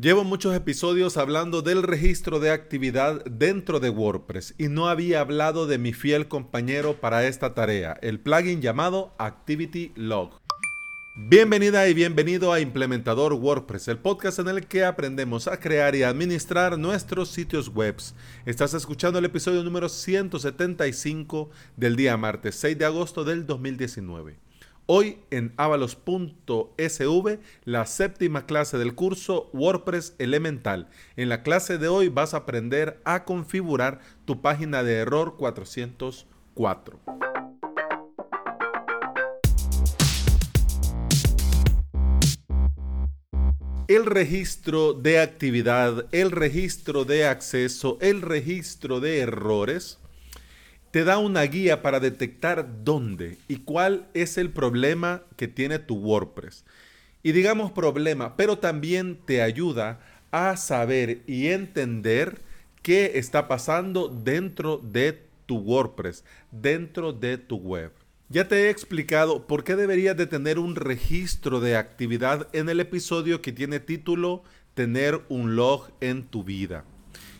Llevo muchos episodios hablando del registro de actividad dentro de WordPress y no había hablado de mi fiel compañero para esta tarea, el plugin llamado Activity Log. Bienvenida y bienvenido a Implementador WordPress, el podcast en el que aprendemos a crear y administrar nuestros sitios web. Estás escuchando el episodio número 175 del día martes 6 de agosto del 2019. Hoy en avalos.sv, la séptima clase del curso WordPress Elemental. En la clase de hoy vas a aprender a configurar tu página de error 404. el registro de actividad, el registro de acceso, el registro de errores te da una guía para detectar dónde y cuál es el problema que tiene tu WordPress. Y digamos problema, pero también te ayuda a saber y entender qué está pasando dentro de tu WordPress, dentro de tu web. Ya te he explicado por qué deberías de tener un registro de actividad en el episodio que tiene título Tener un log en tu vida.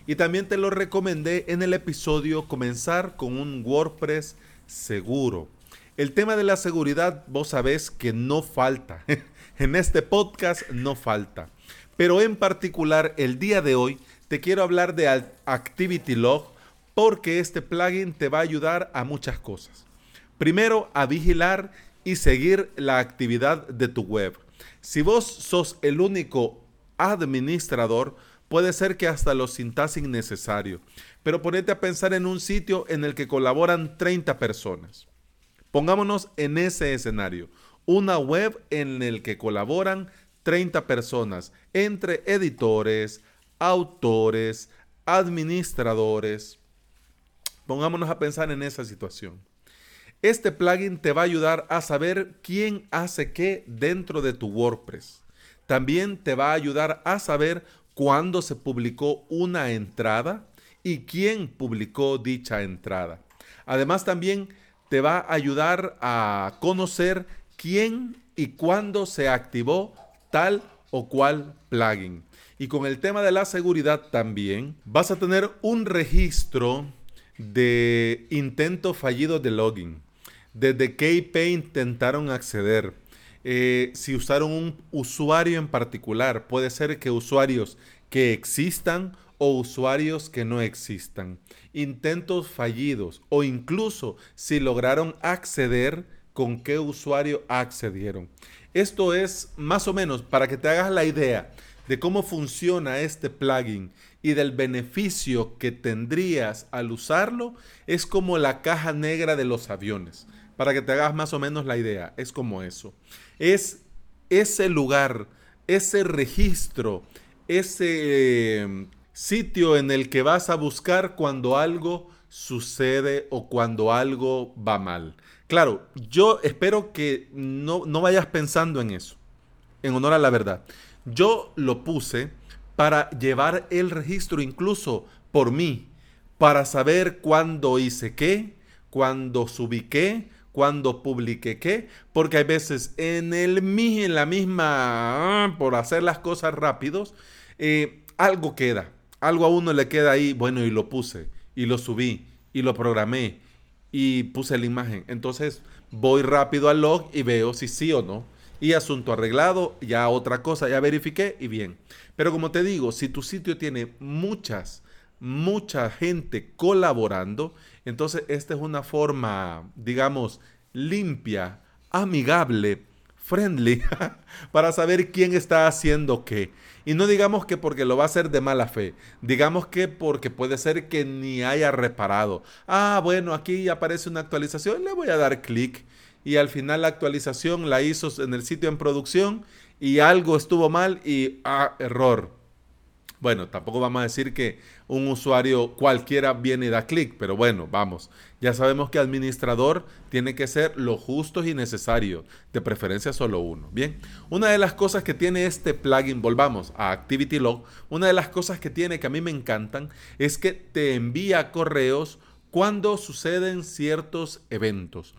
Y también te lo recomendé en el episodio Comenzar con un WordPress seguro. El tema de la seguridad, vos sabés que no falta. en este podcast no falta. Pero en particular, el día de hoy, te quiero hablar de Activity Log porque este plugin te va a ayudar a muchas cosas. Primero, a vigilar y seguir la actividad de tu web. Si vos sos el único administrador, Puede ser que hasta lo sintas innecesario, pero ponete a pensar en un sitio en el que colaboran 30 personas. Pongámonos en ese escenario, una web en el que colaboran 30 personas, entre editores, autores, administradores. Pongámonos a pensar en esa situación. Este plugin te va a ayudar a saber quién hace qué dentro de tu WordPress. También te va a ayudar a saber cuándo se publicó una entrada y quién publicó dicha entrada. Además también te va a ayudar a conocer quién y cuándo se activó tal o cual plugin. Y con el tema de la seguridad también vas a tener un registro de intento fallido de login. Desde qué IP intentaron acceder eh, si usaron un usuario en particular. Puede ser que usuarios que existan o usuarios que no existan. Intentos fallidos o incluso si lograron acceder, con qué usuario accedieron. Esto es más o menos para que te hagas la idea de cómo funciona este plugin y del beneficio que tendrías al usarlo, es como la caja negra de los aviones para que te hagas más o menos la idea. Es como eso. Es ese lugar, ese registro, ese em, sitio en el que vas a buscar cuando algo sucede o cuando algo va mal. Claro, yo espero que no, no vayas pensando en eso, en honor a la verdad. Yo lo puse para llevar el registro incluso por mí, para saber cuándo hice qué, cuándo subí qué, cuando publiqué qué, porque hay veces en, el, en la misma, ah, por hacer las cosas rápidos, eh, algo queda, algo a uno le queda ahí, bueno, y lo puse, y lo subí, y lo programé, y puse la imagen. Entonces voy rápido al log y veo si sí o no. Y asunto arreglado, ya otra cosa, ya verifiqué y bien. Pero como te digo, si tu sitio tiene muchas, mucha gente colaborando, entonces esta es una forma, digamos, limpia, amigable, friendly, para saber quién está haciendo qué. Y no digamos que porque lo va a hacer de mala fe, digamos que porque puede ser que ni haya reparado. Ah, bueno, aquí aparece una actualización, le voy a dar clic y al final la actualización la hizo en el sitio en producción y algo estuvo mal y ah, error. Bueno, tampoco vamos a decir que un usuario cualquiera viene y da clic, pero bueno, vamos. Ya sabemos que administrador tiene que ser lo justo y necesario, de preferencia solo uno. Bien, una de las cosas que tiene este plugin, volvamos a Activity Log, una de las cosas que tiene que a mí me encantan es que te envía correos cuando suceden ciertos eventos.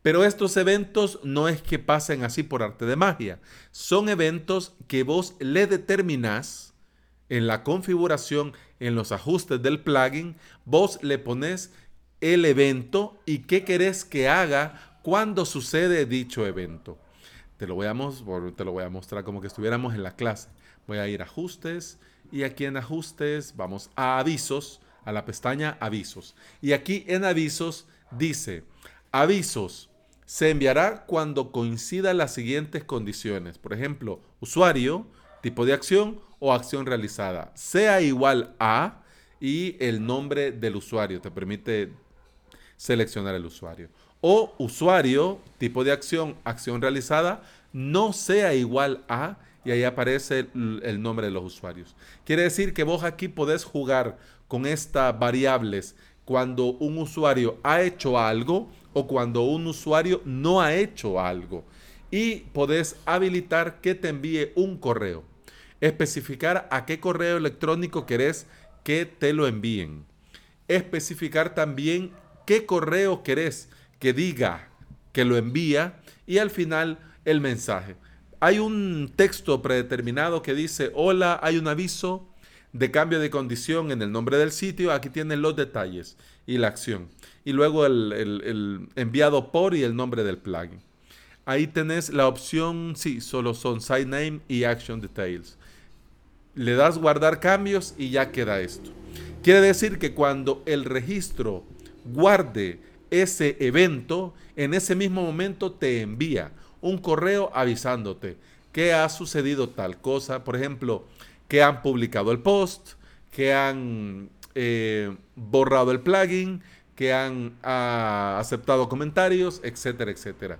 Pero estos eventos no es que pasen así por arte de magia, son eventos que vos le determinás en la configuración, en los ajustes del plugin, vos le pones el evento y qué querés que haga cuando sucede dicho evento. Te lo, voy a, te lo voy a mostrar como que estuviéramos en la clase. Voy a ir a ajustes y aquí en ajustes vamos a avisos, a la pestaña avisos. Y aquí en avisos dice, avisos, se enviará cuando coincidan las siguientes condiciones. Por ejemplo, usuario, tipo de acción o acción realizada. Sea igual a y el nombre del usuario. Te permite seleccionar el usuario o usuario, tipo de acción, acción realizada, no sea igual a, y ahí aparece el, nombre de los usuarios. Quiere decir que vos aquí podés jugar con estas variables cuando un usuario ha hecho algo o cuando un usuario no ha hecho algo. Y podés habilitar que te envíe un correo. Especificar a qué correo electrónico querés que te lo envíen. Especificar también qué correo querés que diga que lo envía y al final el mensaje. Hay un texto predeterminado que dice, hola, hay un aviso de cambio de condición en el nombre del sitio, aquí tienen los detalles y la acción. Y luego el, enviado por y el nombre del plugin. Ahí tenés la opción, sí, solo son site name y action details. Le das guardar cambios y ya queda esto. Quiere decir que cuando el registro guarde ese evento, en ese mismo momento te envía un correo avisándote que ha sucedido tal cosa, por ejemplo, que han publicado el post, que han eh, borrado el plugin, que han ah, aceptado comentarios, etcétera, etcétera.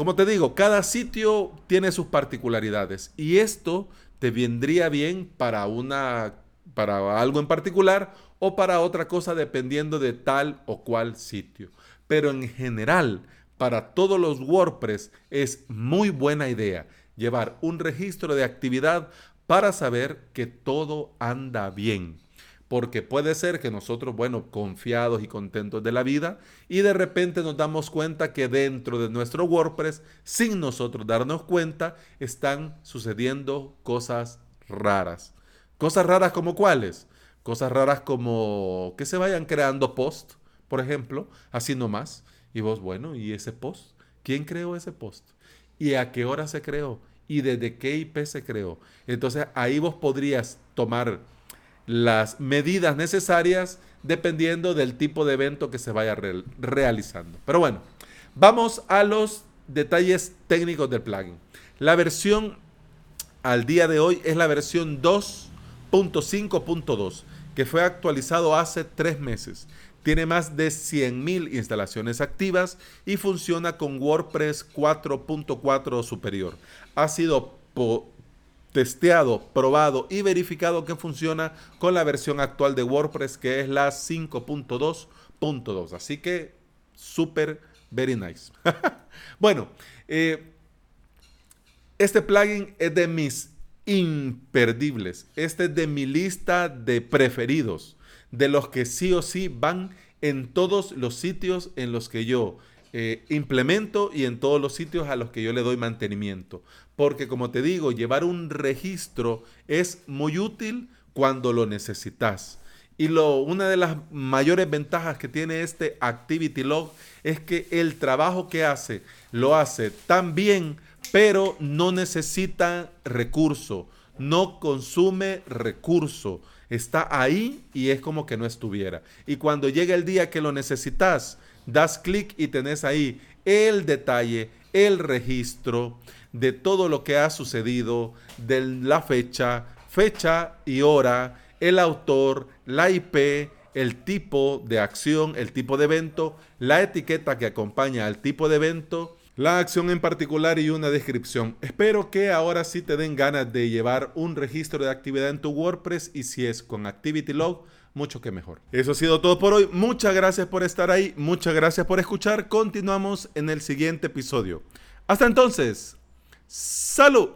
Como te digo, cada sitio tiene sus particularidades y esto te vendría bien para una para algo en particular o para otra cosa dependiendo de tal o cual sitio. Pero en general, para todos los WordPress es muy buena idea llevar un registro de actividad para saber que todo anda bien. Porque puede ser que nosotros, bueno, confiados y contentos de la vida, y de repente nos damos cuenta que dentro de nuestro WordPress, sin nosotros darnos cuenta, están sucediendo cosas raras. Cosas raras como cuáles? Cosas raras como que se vayan creando posts, por ejemplo, así nomás. Y vos, bueno, ¿y ese post? ¿Quién creó ese post? ¿Y a qué hora se creó? ¿Y desde qué IP se creó? Entonces ahí vos podrías tomar las medidas necesarias dependiendo del tipo de evento que se vaya realizando. Pero bueno, vamos a los detalles técnicos del plugin. La versión al día de hoy es la versión 2 .5.2, que fue actualizado hace tres meses. Tiene más de 100.000 instalaciones activas y funciona con WordPress 4.4 superior. Ha sido testeado, probado y verificado que funciona con la versión actual de WordPress que es la 5.2.2. Así que súper, very nice. bueno, eh, este plugin es de mis imperdibles. Este es de mi lista de preferidos, de los que sí o sí van en todos los sitios en los que yo eh, implemento y en todos los sitios a los que yo le doy mantenimiento. Porque como te digo, llevar un registro es muy útil cuando lo necesitas. Y lo, una de las mayores ventajas que tiene este Activity Log es que el trabajo que hace lo hace tan bien pero no necesita recurso, no consume recurso. Está ahí y es como que no estuviera. Y cuando llega el día que lo necesitas, das clic y tenés ahí el detalle, el registro de todo lo que ha sucedido, de la fecha, fecha y hora, el autor, la IP, el tipo de acción, el tipo de evento, la etiqueta que acompaña al tipo de evento la acción en particular y una descripción. Espero que ahora sí te den ganas de llevar un registro de actividad en tu WordPress y si es con Activity Log, mucho que mejor. Eso ha sido todo por hoy. Muchas gracias por estar ahí. Muchas gracias por escuchar. Continuamos en el siguiente episodio. Hasta entonces. Salud.